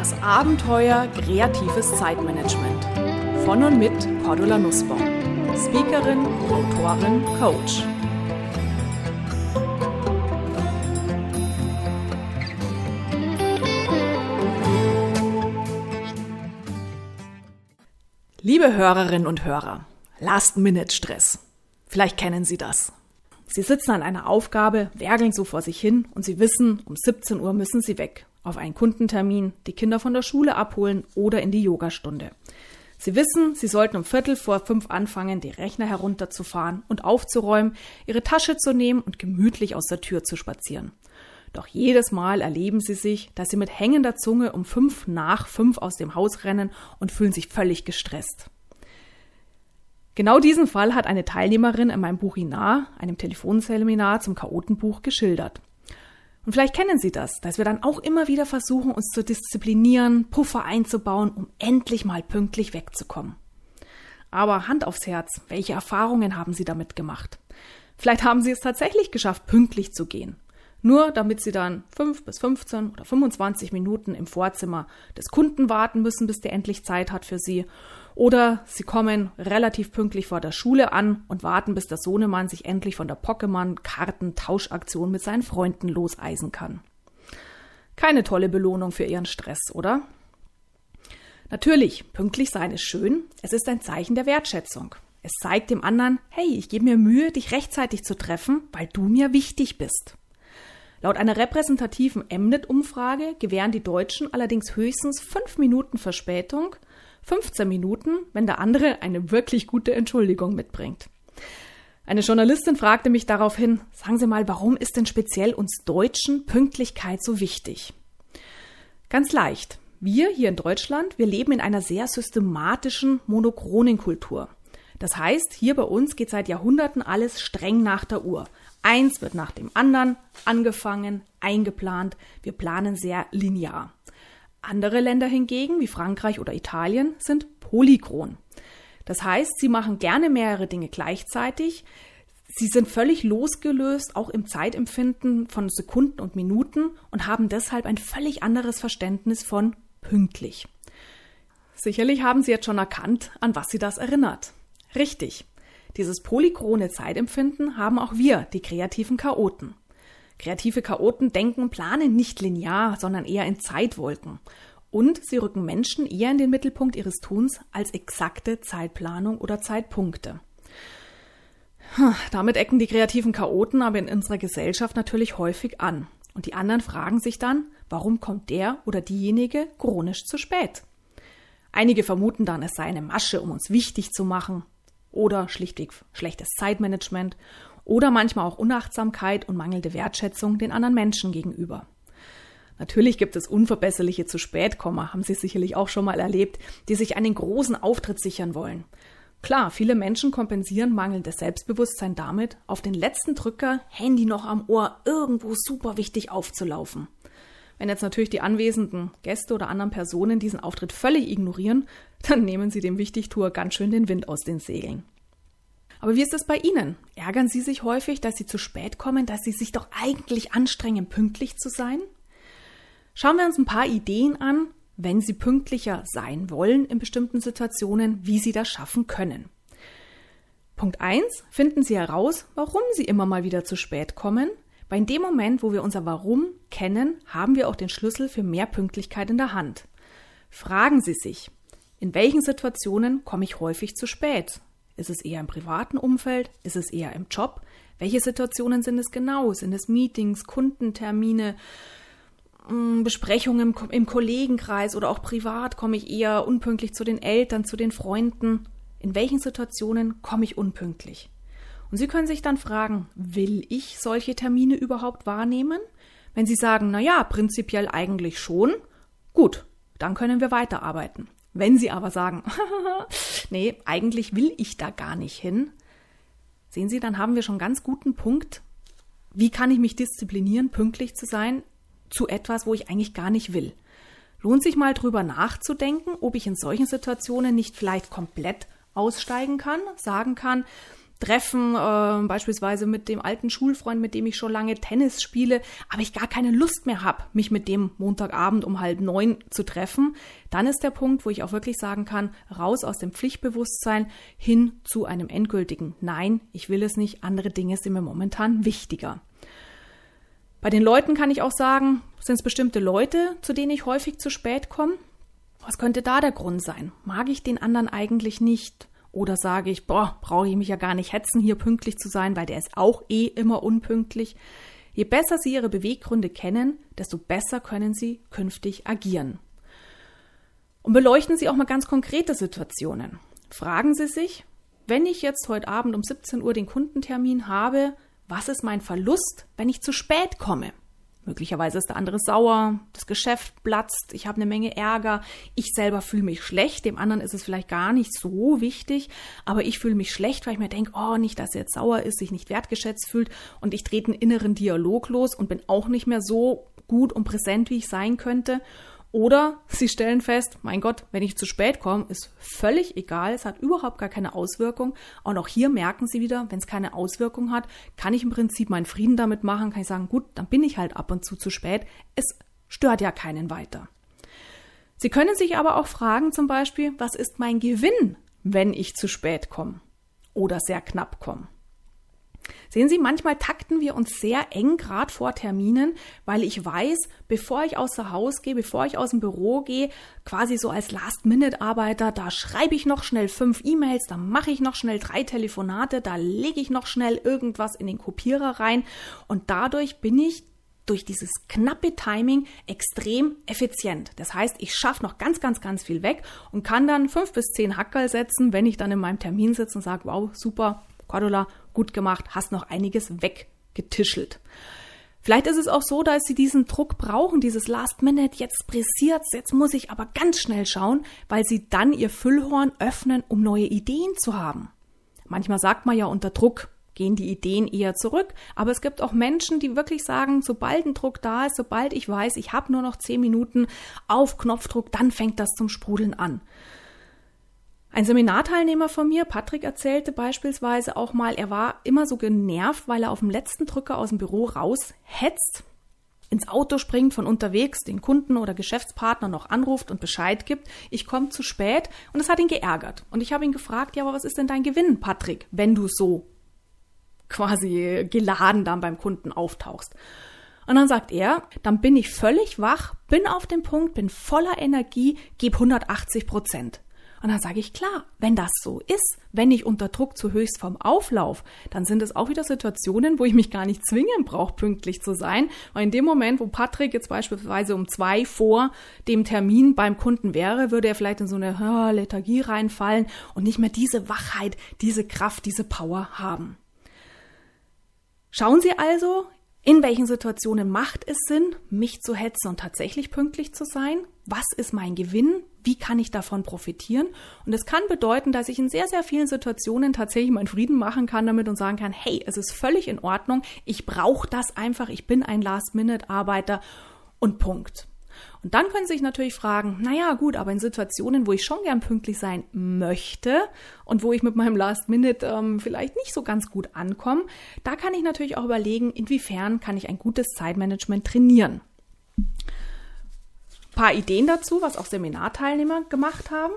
Das Abenteuer kreatives Zeitmanagement. Von und mit Cordula Nussbaum. Speakerin, Autorin, Coach. Liebe Hörerinnen und Hörer, Last-Minute-Stress. Vielleicht kennen Sie das. Sie sitzen an einer Aufgabe, werkeln so vor sich hin und Sie wissen, um 17 Uhr müssen Sie weg. Auf einen Kundentermin, die Kinder von der Schule abholen oder in die Yogastunde. Sie wissen, Sie sollten um Viertel vor fünf anfangen, die Rechner herunterzufahren und aufzuräumen, Ihre Tasche zu nehmen und gemütlich aus der Tür zu spazieren. Doch jedes Mal erleben Sie sich, dass Sie mit hängender Zunge um fünf nach fünf aus dem Haus rennen und fühlen sich völlig gestresst. Genau diesen Fall hat eine Teilnehmerin in meinem Buchinar, einem Telefonseminar zum Chaotenbuch, geschildert. Und vielleicht kennen Sie das, dass wir dann auch immer wieder versuchen, uns zu disziplinieren, Puffer einzubauen, um endlich mal pünktlich wegzukommen. Aber Hand aufs Herz, welche Erfahrungen haben Sie damit gemacht? Vielleicht haben Sie es tatsächlich geschafft, pünktlich zu gehen. Nur damit Sie dann fünf bis 15 oder 25 Minuten im Vorzimmer des Kunden warten müssen, bis der endlich Zeit hat für Sie oder sie kommen relativ pünktlich vor der Schule an und warten, bis der Sohnemann sich endlich von der Pokémon-Karten-Tauschaktion mit seinen Freunden loseisen kann. Keine tolle Belohnung für ihren Stress, oder? Natürlich, pünktlich sein ist schön, es ist ein Zeichen der Wertschätzung. Es zeigt dem anderen, hey, ich gebe mir Mühe, dich rechtzeitig zu treffen, weil du mir wichtig bist. Laut einer repräsentativen Mnet-Umfrage gewähren die Deutschen allerdings höchstens fünf Minuten Verspätung 15 Minuten, wenn der andere eine wirklich gute Entschuldigung mitbringt. Eine Journalistin fragte mich daraufhin, sagen Sie mal, warum ist denn speziell uns Deutschen Pünktlichkeit so wichtig? Ganz leicht. Wir hier in Deutschland, wir leben in einer sehr systematischen, monochronen Kultur. Das heißt, hier bei uns geht seit Jahrhunderten alles streng nach der Uhr. Eins wird nach dem anderen angefangen, eingeplant. Wir planen sehr linear. Andere Länder hingegen, wie Frankreich oder Italien, sind polychron. Das heißt, sie machen gerne mehrere Dinge gleichzeitig. Sie sind völlig losgelöst, auch im Zeitempfinden von Sekunden und Minuten und haben deshalb ein völlig anderes Verständnis von pünktlich. Sicherlich haben Sie jetzt schon erkannt, an was Sie das erinnert. Richtig. Dieses polychrone Zeitempfinden haben auch wir, die kreativen Chaoten. Kreative Chaoten denken, planen nicht linear, sondern eher in Zeitwolken. Und sie rücken Menschen eher in den Mittelpunkt ihres Tuns als exakte Zeitplanung oder Zeitpunkte. Damit ecken die kreativen Chaoten aber in unserer Gesellschaft natürlich häufig an. Und die anderen fragen sich dann, warum kommt der oder diejenige chronisch zu spät? Einige vermuten dann, es sei eine Masche, um uns wichtig zu machen. Oder schlichtweg schlechtes Zeitmanagement oder manchmal auch Unachtsamkeit und mangelnde Wertschätzung den anderen Menschen gegenüber. Natürlich gibt es unverbesserliche zu spät Komma, haben Sie sicherlich auch schon mal erlebt, die sich einen großen Auftritt sichern wollen. Klar, viele Menschen kompensieren mangelndes Selbstbewusstsein damit, auf den letzten Drücker, Handy noch am Ohr, irgendwo super wichtig aufzulaufen. Wenn jetzt natürlich die anwesenden Gäste oder anderen Personen diesen Auftritt völlig ignorieren, dann nehmen sie dem Wichtigtuer ganz schön den Wind aus den Segeln. Aber wie ist es bei Ihnen? Ärgern Sie sich häufig, dass Sie zu spät kommen, dass Sie sich doch eigentlich anstrengen, pünktlich zu sein? Schauen wir uns ein paar Ideen an, wenn Sie pünktlicher sein wollen in bestimmten Situationen, wie Sie das schaffen können. Punkt 1. Finden Sie heraus, warum Sie immer mal wieder zu spät kommen. In dem Moment, wo wir unser Warum kennen, haben wir auch den Schlüssel für mehr Pünktlichkeit in der Hand. Fragen Sie sich, in welchen Situationen komme ich häufig zu spät? Ist es eher im privaten Umfeld? Ist es eher im Job? Welche Situationen sind es genau? Sind es Meetings, Kundentermine, mm, Besprechungen im, im Kollegenkreis oder auch privat? Komme ich eher unpünktlich zu den Eltern, zu den Freunden? In welchen Situationen komme ich unpünktlich? Und Sie können sich dann fragen, will ich solche Termine überhaupt wahrnehmen? Wenn Sie sagen, na ja, prinzipiell eigentlich schon, gut, dann können wir weiterarbeiten. Wenn Sie aber sagen, nee, eigentlich will ich da gar nicht hin, sehen Sie, dann haben wir schon ganz guten Punkt. Wie kann ich mich disziplinieren, pünktlich zu sein zu etwas, wo ich eigentlich gar nicht will? Lohnt sich mal drüber nachzudenken, ob ich in solchen Situationen nicht vielleicht komplett aussteigen kann, sagen kann, Treffen, äh, beispielsweise mit dem alten Schulfreund, mit dem ich schon lange Tennis spiele, aber ich gar keine Lust mehr habe, mich mit dem Montagabend um halb neun zu treffen, dann ist der Punkt, wo ich auch wirklich sagen kann, raus aus dem Pflichtbewusstsein hin zu einem endgültigen Nein, ich will es nicht, andere Dinge sind mir momentan wichtiger. Bei den Leuten kann ich auch sagen, sind es bestimmte Leute, zu denen ich häufig zu spät komme? Was könnte da der Grund sein? Mag ich den anderen eigentlich nicht? Oder sage ich, boah, brauche ich mich ja gar nicht hetzen, hier pünktlich zu sein, weil der ist auch eh immer unpünktlich. Je besser Sie Ihre Beweggründe kennen, desto besser können Sie künftig agieren. Und beleuchten Sie auch mal ganz konkrete Situationen. Fragen Sie sich, wenn ich jetzt heute Abend um 17 Uhr den Kundentermin habe, was ist mein Verlust, wenn ich zu spät komme? Möglicherweise ist der andere sauer, das Geschäft platzt, ich habe eine Menge Ärger, ich selber fühle mich schlecht, dem anderen ist es vielleicht gar nicht so wichtig, aber ich fühle mich schlecht, weil ich mir denke, oh, nicht, dass er jetzt sauer ist, sich nicht wertgeschätzt fühlt und ich trete einen inneren Dialog los und bin auch nicht mehr so gut und präsent, wie ich sein könnte. Oder sie stellen fest, mein Gott, wenn ich zu spät komme, ist völlig egal, es hat überhaupt gar keine Auswirkung. Und auch hier merken sie wieder, wenn es keine Auswirkung hat, kann ich im Prinzip meinen Frieden damit machen, kann ich sagen, gut, dann bin ich halt ab und zu zu spät. Es stört ja keinen weiter. Sie können sich aber auch fragen, zum Beispiel, was ist mein Gewinn, wenn ich zu spät komme oder sehr knapp komme? Sehen Sie, manchmal takten wir uns sehr eng, gerade vor Terminen, weil ich weiß, bevor ich außer Haus gehe, bevor ich aus dem Büro gehe, quasi so als Last-Minute-Arbeiter, da schreibe ich noch schnell fünf E-Mails, da mache ich noch schnell drei Telefonate, da lege ich noch schnell irgendwas in den Kopierer rein und dadurch bin ich durch dieses knappe Timing extrem effizient. Das heißt, ich schaffe noch ganz, ganz, ganz viel weg und kann dann fünf bis zehn Hackerl setzen, wenn ich dann in meinem Termin sitze und sage, wow, super, Cordula, gut gemacht, hast noch einiges weggetischelt. Vielleicht ist es auch so, dass sie diesen Druck brauchen, dieses Last Minute, jetzt pressiert's, jetzt muss ich aber ganz schnell schauen, weil sie dann ihr Füllhorn öffnen, um neue Ideen zu haben. Manchmal sagt man ja unter Druck gehen die Ideen eher zurück, aber es gibt auch Menschen, die wirklich sagen, sobald ein Druck da ist, sobald ich weiß, ich habe nur noch zehn Minuten auf Knopfdruck, dann fängt das zum Sprudeln an. Ein Seminarteilnehmer von mir, Patrick, erzählte beispielsweise auch mal, er war immer so genervt, weil er auf dem letzten Drücker aus dem Büro raushetzt, ins Auto springt von unterwegs, den Kunden oder Geschäftspartner noch anruft und Bescheid gibt, ich komme zu spät und es hat ihn geärgert. Und ich habe ihn gefragt, ja, aber was ist denn dein Gewinn, Patrick, wenn du so quasi geladen dann beim Kunden auftauchst? Und dann sagt er, dann bin ich völlig wach, bin auf dem Punkt, bin voller Energie, gebe 180 Prozent. Und dann sage ich, klar, wenn das so ist, wenn ich unter Druck zu höchst vom Auflauf, dann sind es auch wieder Situationen, wo ich mich gar nicht zwingen brauche, pünktlich zu sein. Weil in dem Moment, wo Patrick jetzt beispielsweise um zwei vor dem Termin beim Kunden wäre, würde er vielleicht in so eine oh, Lethargie reinfallen und nicht mehr diese Wachheit, diese Kraft, diese Power haben. Schauen Sie also, in welchen Situationen macht es Sinn, mich zu hetzen und tatsächlich pünktlich zu sein? Was ist mein Gewinn? Wie kann ich davon profitieren? Und es kann bedeuten, dass ich in sehr, sehr vielen Situationen tatsächlich meinen Frieden machen kann damit und sagen kann, hey, es ist völlig in Ordnung, ich brauche das einfach, ich bin ein Last-Minute-Arbeiter und Punkt. Und dann können Sie sich natürlich fragen, naja, gut, aber in Situationen, wo ich schon gern pünktlich sein möchte und wo ich mit meinem Last Minute ähm, vielleicht nicht so ganz gut ankomme, da kann ich natürlich auch überlegen, inwiefern kann ich ein gutes Zeitmanagement trainieren. Ein paar Ideen dazu, was auch Seminarteilnehmer gemacht haben.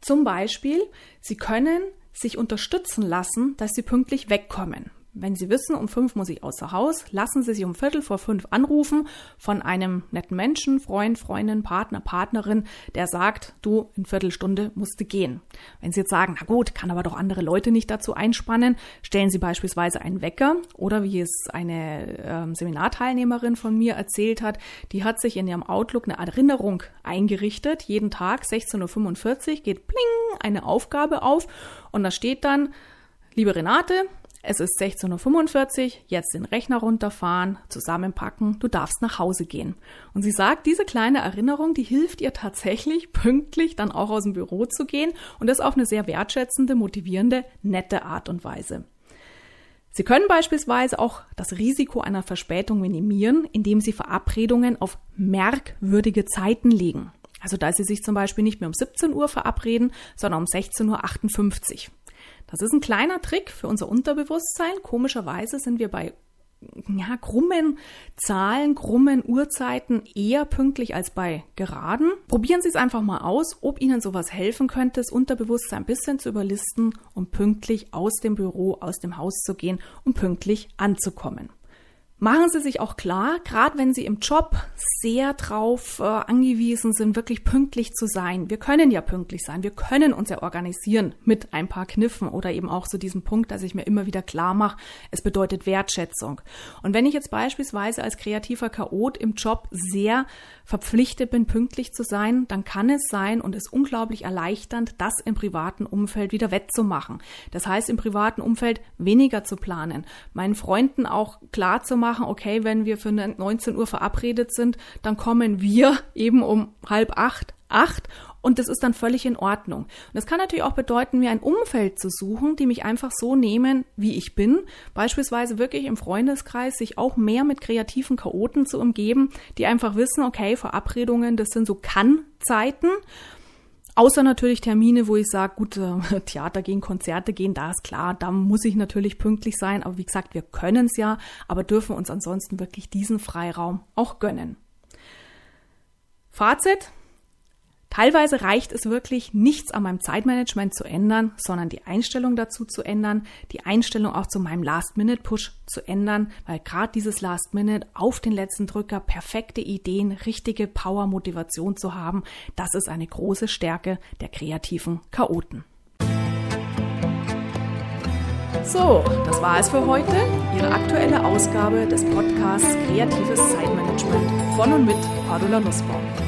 Zum Beispiel, Sie können sich unterstützen lassen, dass Sie pünktlich wegkommen. Wenn Sie wissen, um fünf muss ich außer Haus, lassen Sie sich um Viertel vor fünf anrufen von einem netten Menschen, Freund, Freundin, Partner, Partnerin, der sagt, du, in Viertelstunde musst du gehen. Wenn Sie jetzt sagen, na gut, kann aber doch andere Leute nicht dazu einspannen, stellen Sie beispielsweise einen Wecker oder wie es eine äh, Seminarteilnehmerin von mir erzählt hat, die hat sich in ihrem Outlook eine Erinnerung eingerichtet. Jeden Tag 16.45 Uhr geht pling eine Aufgabe auf und da steht dann, liebe Renate, es ist 16.45 Uhr, jetzt den Rechner runterfahren, zusammenpacken, du darfst nach Hause gehen. Und sie sagt, diese kleine Erinnerung, die hilft ihr tatsächlich, pünktlich dann auch aus dem Büro zu gehen und das auf eine sehr wertschätzende, motivierende, nette Art und Weise. Sie können beispielsweise auch das Risiko einer Verspätung minimieren, indem Sie Verabredungen auf merkwürdige Zeiten legen. Also dass Sie sich zum Beispiel nicht mehr um 17 Uhr verabreden, sondern um 16.58 Uhr. Das ist ein kleiner Trick für unser Unterbewusstsein. Komischerweise sind wir bei ja, krummen Zahlen, krummen Uhrzeiten eher pünktlich als bei geraden. Probieren Sie es einfach mal aus, ob Ihnen sowas helfen könnte, das Unterbewusstsein ein bisschen zu überlisten, um pünktlich aus dem Büro, aus dem Haus zu gehen, um pünktlich anzukommen. Machen Sie sich auch klar, gerade wenn Sie im Job sehr drauf äh, angewiesen sind, wirklich pünktlich zu sein. Wir können ja pünktlich sein. Wir können uns ja organisieren mit ein paar Kniffen oder eben auch so diesem Punkt, dass ich mir immer wieder klar mache, es bedeutet Wertschätzung. Und wenn ich jetzt beispielsweise als kreativer Chaot im Job sehr verpflichtet bin, pünktlich zu sein, dann kann es sein und ist unglaublich erleichternd, das im privaten Umfeld wieder wettzumachen. Das heißt, im privaten Umfeld weniger zu planen, meinen Freunden auch klar zu machen, okay, wenn wir für 19 Uhr verabredet sind, dann kommen wir eben um halb acht, acht und das ist dann völlig in Ordnung. Und das kann natürlich auch bedeuten, mir ein Umfeld zu suchen, die mich einfach so nehmen, wie ich bin. Beispielsweise wirklich im Freundeskreis sich auch mehr mit kreativen Chaoten zu umgeben, die einfach wissen, okay, Verabredungen, das sind so Kann-Zeiten. Außer natürlich Termine, wo ich sage, gut, äh, Theater gehen, Konzerte gehen, da ist klar, da muss ich natürlich pünktlich sein. Aber wie gesagt, wir können es ja, aber dürfen uns ansonsten wirklich diesen Freiraum auch gönnen. Fazit, Teilweise reicht es wirklich, nichts an meinem Zeitmanagement zu ändern, sondern die Einstellung dazu zu ändern, die Einstellung auch zu meinem Last-Minute-Push zu ändern, weil gerade dieses Last-Minute auf den letzten Drücker perfekte Ideen, richtige Power-Motivation zu haben, das ist eine große Stärke der kreativen Chaoten. So, das war es für heute. Ihre aktuelle Ausgabe des Podcasts Kreatives Zeitmanagement von und mit Cordula Nussbaum.